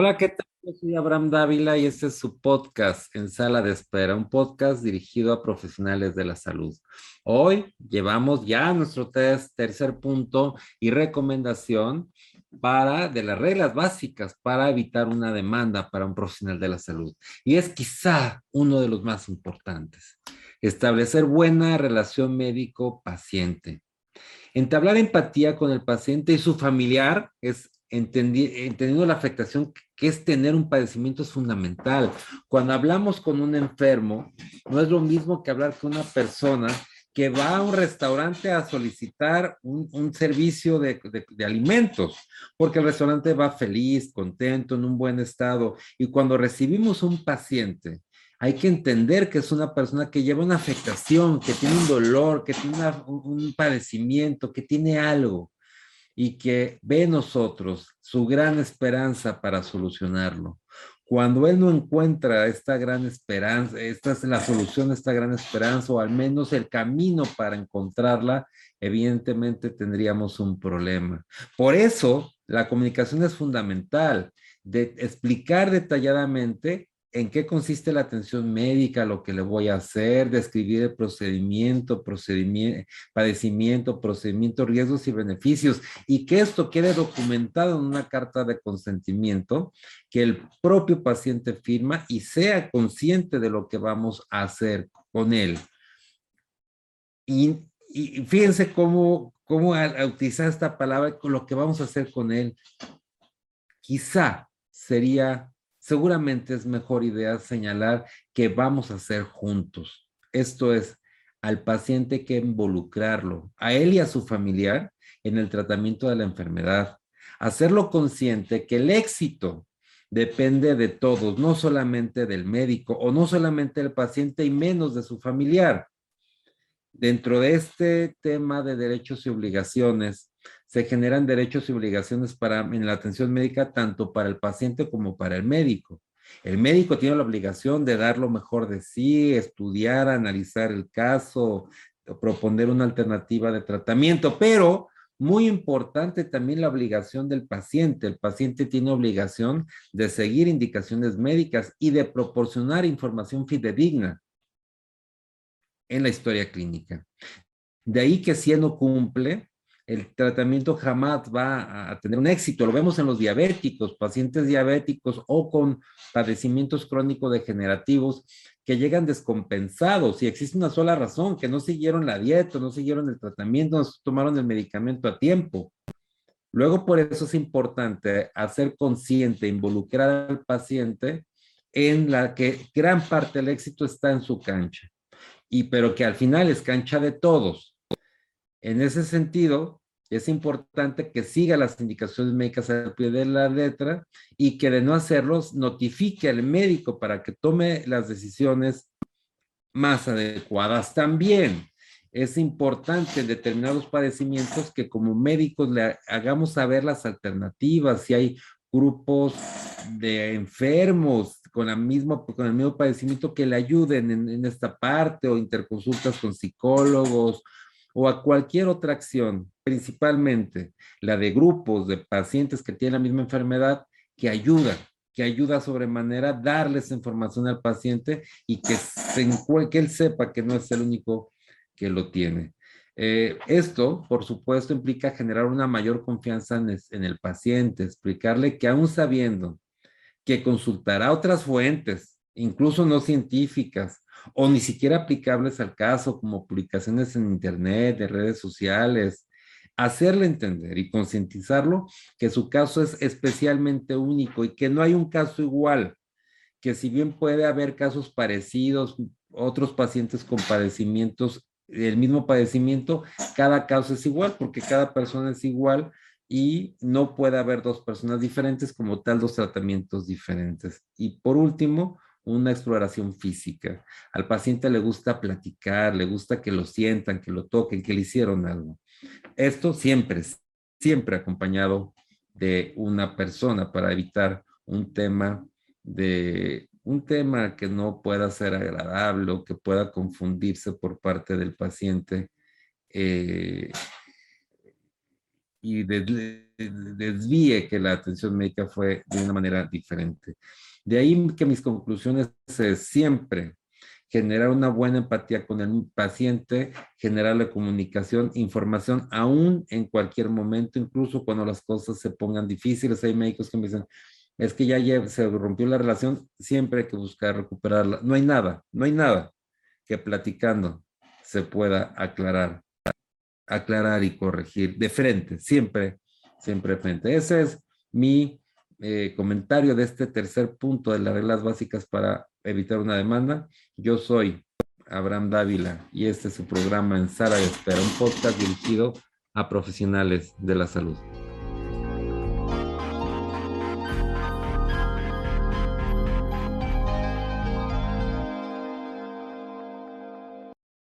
Hola, ¿qué tal? Yo soy Abraham Dávila y este es su podcast en Sala de Espera, un podcast dirigido a profesionales de la salud. Hoy llevamos ya nuestro test, tercer punto y recomendación para de las reglas básicas para evitar una demanda para un profesional de la salud. Y es quizá uno de los más importantes. Establecer buena relación médico-paciente. Entablar empatía con el paciente y su familiar es entendiendo la afectación que es tener un padecimiento es fundamental. Cuando hablamos con un enfermo, no es lo mismo que hablar con una persona que va a un restaurante a solicitar un, servicio de, de, alimentos, porque el restaurante va feliz, contento, en un buen estado. Y cuando recibimos un paciente, hay que entender que es una persona que lleva una afectación, que tiene un dolor, que tiene un padecimiento, que tiene algo y que ve nosotros su gran esperanza para solucionarlo. Cuando él no encuentra esta gran esperanza, esta es la solución, esta gran esperanza, o al menos el camino para encontrarla, evidentemente tendríamos un problema. Por eso, la comunicación es fundamental, de explicar detalladamente en qué consiste la atención médica, lo que le voy a hacer, describir el procedimiento, procedimiento, padecimiento, procedimiento, riesgos y beneficios, y que esto quede documentado en una carta de consentimiento que el propio paciente firma y sea consciente de lo que vamos a hacer con él. Y, fíjense cómo, cómo utilizar esta palabra con lo que vamos a hacer con él. Quizá sería seguramente es mejor idea señalar que vamos a hacer juntos. Esto es, al paciente que involucrarlo, a él y a su familiar, en el tratamiento de la enfermedad. Hacerlo consciente que el éxito depende de todos, no solamente del médico o no solamente del paciente y menos de su familiar. Dentro de este tema de derechos y obligaciones, se generan derechos y obligaciones para, en la atención médica tanto para el paciente como para el médico. El médico tiene la obligación de dar lo mejor de sí, estudiar, analizar el caso, proponer una alternativa de tratamiento, pero muy importante también la obligación del paciente. El paciente tiene obligación de seguir indicaciones médicas y de proporcionar información fidedigna en la historia clínica. De ahí que si no cumple, el tratamiento jamás va a tener un éxito. Lo vemos en los diabéticos, pacientes diabéticos o con padecimientos crónicos degenerativos que llegan descompensados y existe una sola razón, que no siguieron la dieta, no siguieron el tratamiento, no tomaron el medicamento a tiempo. Luego, por eso es importante hacer consciente, involucrar al paciente en la que gran parte del éxito está en su cancha, y pero que al final es cancha de todos. En ese sentido, es importante que siga las indicaciones médicas al pie de la letra y que de no hacerlos notifique al médico para que tome las decisiones más adecuadas. También es importante en determinados padecimientos que como médicos le hagamos saber las alternativas, si hay grupos de enfermos con, la misma, con el mismo padecimiento que le ayuden en, en esta parte o interconsultas con psicólogos o a cualquier otra acción, principalmente la de grupos de pacientes que tienen la misma enfermedad, que ayuda, que ayuda sobremanera a darles información al paciente y que, que él sepa que no es el único que lo tiene. Eh, esto, por supuesto, implica generar una mayor confianza en en el paciente, explicarle que aún sabiendo que consultará otras fuentes, incluso no científicas, o ni siquiera aplicables al caso, como publicaciones en Internet, de redes sociales, hacerle entender y concientizarlo que su caso es especialmente único y que no hay un caso igual, que si bien puede haber casos parecidos, otros pacientes con padecimientos, el mismo padecimiento, cada caso es igual porque cada persona es igual y no puede haber dos personas diferentes como tal, dos tratamientos diferentes. Y por último, una exploración física. Al paciente le gusta platicar, le gusta que lo sientan, que lo toquen, que le hicieron algo. Esto siempre, siempre acompañado de una persona para evitar un tema de un tema que no pueda ser agradable o que pueda confundirse por parte del paciente eh, y de, desvíe que la atención médica fue de una manera diferente. De ahí que mis conclusiones es siempre generar una buena empatía con el paciente, generar la comunicación, información, aún en cualquier momento, incluso cuando las cosas se pongan difíciles. Hay médicos que me dicen, es que ya se rompió la relación, siempre hay que buscar recuperarla. No hay nada, no hay nada que platicando se pueda aclarar, aclarar y corregir de frente, siempre, siempre de frente. Ese es mi eh, comentario de este tercer punto de las reglas básicas para evitar una demanda. Yo soy Abraham Dávila y este es su programa en Sara de Espera, un podcast dirigido a profesionales de la salud.